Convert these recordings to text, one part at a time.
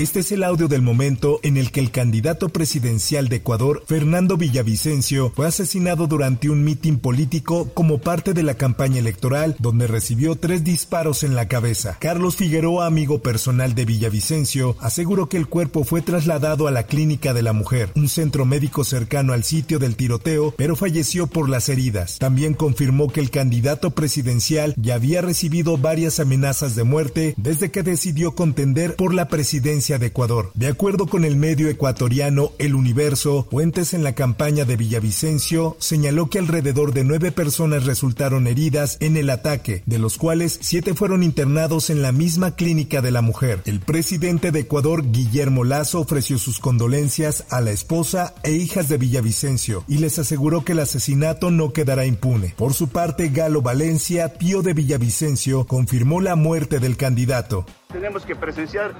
Este es el audio del momento en el que el candidato presidencial de Ecuador, Fernando Villavicencio, fue asesinado durante un mitin político como parte de la campaña electoral, donde recibió tres disparos en la cabeza. Carlos Figueroa, amigo personal de Villavicencio, aseguró que el cuerpo fue trasladado a la Clínica de la Mujer, un centro médico cercano al sitio del tiroteo, pero falleció por las heridas. También confirmó que el candidato presidencial ya había recibido varias amenazas de muerte desde que decidió contender por la presidencia de Ecuador. De acuerdo con el medio ecuatoriano El Universo, Fuentes en la campaña de Villavicencio señaló que alrededor de nueve personas resultaron heridas en el ataque, de los cuales siete fueron internados en la misma clínica de la mujer. El presidente de Ecuador, Guillermo Lazo, ofreció sus condolencias a la esposa e hijas de Villavicencio y les aseguró que el asesinato no quedará impune. Por su parte, Galo Valencia, tío de Villavicencio, confirmó la muerte del candidato. Tenemos que presenciar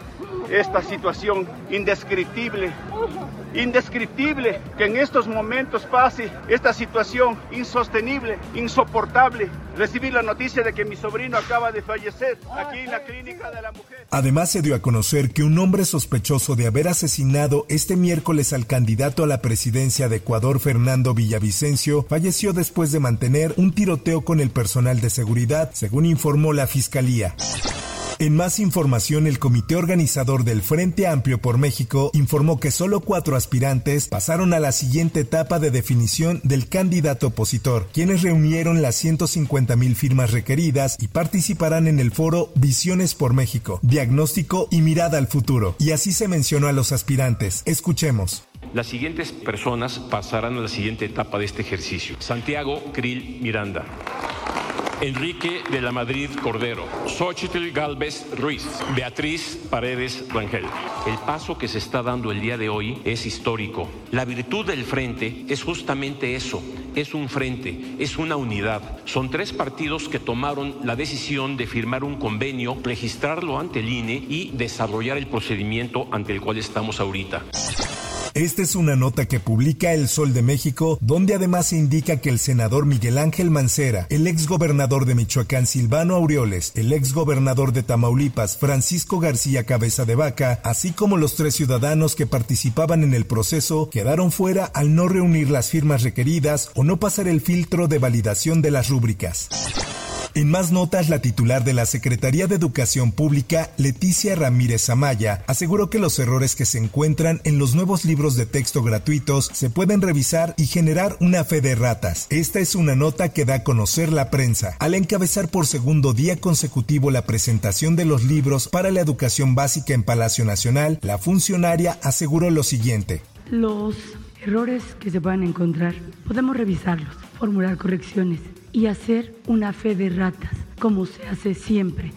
esta situación indescriptible, indescriptible, que en estos momentos pase esta situación insostenible, insoportable. Recibí la noticia de que mi sobrino acaba de fallecer aquí en la clínica de la mujer. Además se dio a conocer que un hombre sospechoso de haber asesinado este miércoles al candidato a la presidencia de Ecuador, Fernando Villavicencio, falleció después de mantener un tiroteo con el personal de seguridad, según informó la fiscalía. En más información, el comité organizador del Frente Amplio por México informó que solo cuatro aspirantes pasaron a la siguiente etapa de definición del candidato opositor, quienes reunieron las 150 mil firmas requeridas y participarán en el foro Visiones por México, Diagnóstico y Mirada al Futuro. Y así se mencionó a los aspirantes. Escuchemos. Las siguientes personas pasarán a la siguiente etapa de este ejercicio. Santiago Krill Miranda. Enrique de la Madrid Cordero, Xochitl Galvez Ruiz, Beatriz Paredes Rangel. El paso que se está dando el día de hoy es histórico. La virtud del frente es justamente eso, es un frente, es una unidad. Son tres partidos que tomaron la decisión de firmar un convenio, registrarlo ante el INE y desarrollar el procedimiento ante el cual estamos ahorita. Esta es una nota que publica El Sol de México, donde además se indica que el senador Miguel Ángel Mancera, el ex gobernador de Michoacán Silvano Aureoles, el ex gobernador de Tamaulipas Francisco García Cabeza de Vaca, así como los tres ciudadanos que participaban en el proceso, quedaron fuera al no reunir las firmas requeridas o no pasar el filtro de validación de las rúbricas. En más notas, la titular de la Secretaría de Educación Pública, Leticia Ramírez Amaya, aseguró que los errores que se encuentran en los nuevos libros de texto gratuitos se pueden revisar y generar una fe de ratas. Esta es una nota que da a conocer la prensa. Al encabezar por segundo día consecutivo la presentación de los libros para la educación básica en Palacio Nacional, la funcionaria aseguró lo siguiente. Los errores que se puedan encontrar, podemos revisarlos, formular correcciones y hacer una fe de ratas, como se hace siempre.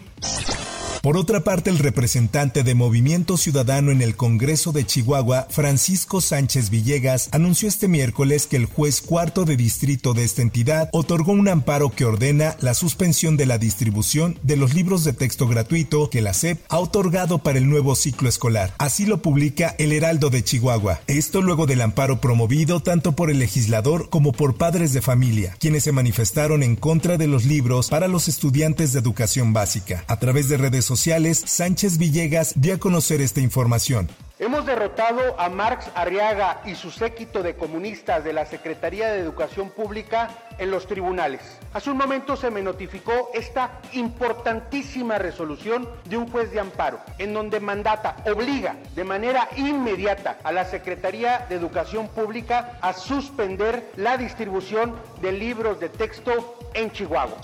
Por otra parte, el representante de Movimiento Ciudadano en el Congreso de Chihuahua, Francisco Sánchez Villegas, anunció este miércoles que el juez cuarto de distrito de esta entidad otorgó un amparo que ordena la suspensión de la distribución de los libros de texto gratuito que la SEP ha otorgado para el nuevo ciclo escolar. Así lo publica El Heraldo de Chihuahua. Esto luego del amparo promovido tanto por el legislador como por padres de familia, quienes se manifestaron en contra de los libros para los estudiantes de educación básica. A través de redes sociales, Sánchez Villegas dio a conocer esta información. Hemos derrotado a Marx Arriaga y su séquito de comunistas de la Secretaría de Educación Pública en los tribunales. Hace un momento se me notificó esta importantísima resolución de un juez de amparo, en donde mandata, obliga de manera inmediata a la Secretaría de Educación Pública a suspender la distribución de libros de texto en Chihuahua.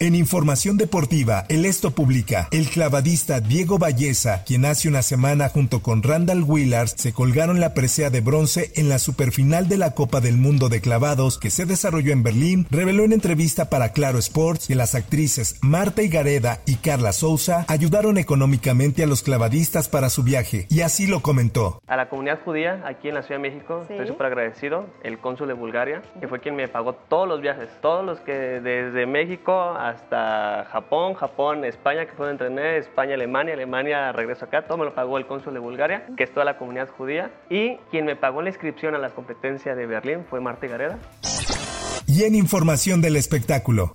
En información deportiva, el Esto publica, el clavadista Diego Valleza, quien hace una semana junto con Randall Willars se colgaron la presea de bronce en la superfinal de la Copa del Mundo de Clavados que se desarrolló en Berlín, reveló en entrevista para Claro Sports que las actrices Marta Higareda y Carla Souza ayudaron económicamente a los clavadistas para su viaje, y así lo comentó. A la comunidad judía aquí en la Ciudad de México, estoy súper agradecido, el cónsul de Bulgaria, que fue quien me pagó todos los viajes, todos los que desde México hasta Japón, Japón, España, que fue entrenar, España, Alemania, Alemania, regreso acá, todo me lo pagó el cónsul de Bulgaria, que es toda la comunidad judía, y quien me pagó la inscripción a la competencia de Berlín fue Marta Gareda. Y en información del espectáculo.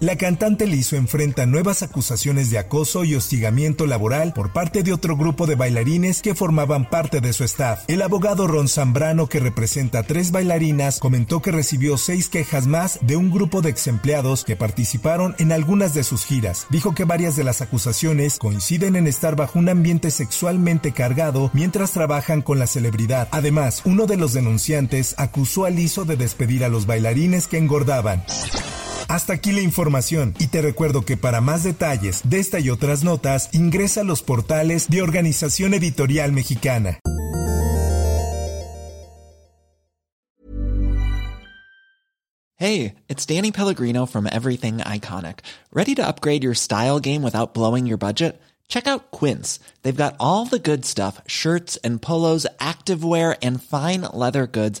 La cantante Lizo enfrenta nuevas acusaciones de acoso y hostigamiento laboral por parte de otro grupo de bailarines que formaban parte de su staff. El abogado Ron Zambrano, que representa a tres bailarinas, comentó que recibió seis quejas más de un grupo de ex empleados que participaron en algunas de sus giras. Dijo que varias de las acusaciones coinciden en estar bajo un ambiente sexualmente cargado mientras trabajan con la celebridad. Además, uno de los denunciantes acusó a Lizo de despedir a los bailarines que engordaban. Hasta aquí la información y te recuerdo que para más detalles de esta y otras notas ingresa a los portales de Organización Editorial Mexicana. Hey, it's Danny Pellegrino from Everything Iconic. ¿Ready to upgrade your style game without blowing your budget? Check out Quince. They've got all the good stuff, shirts and polos, activewear and fine leather goods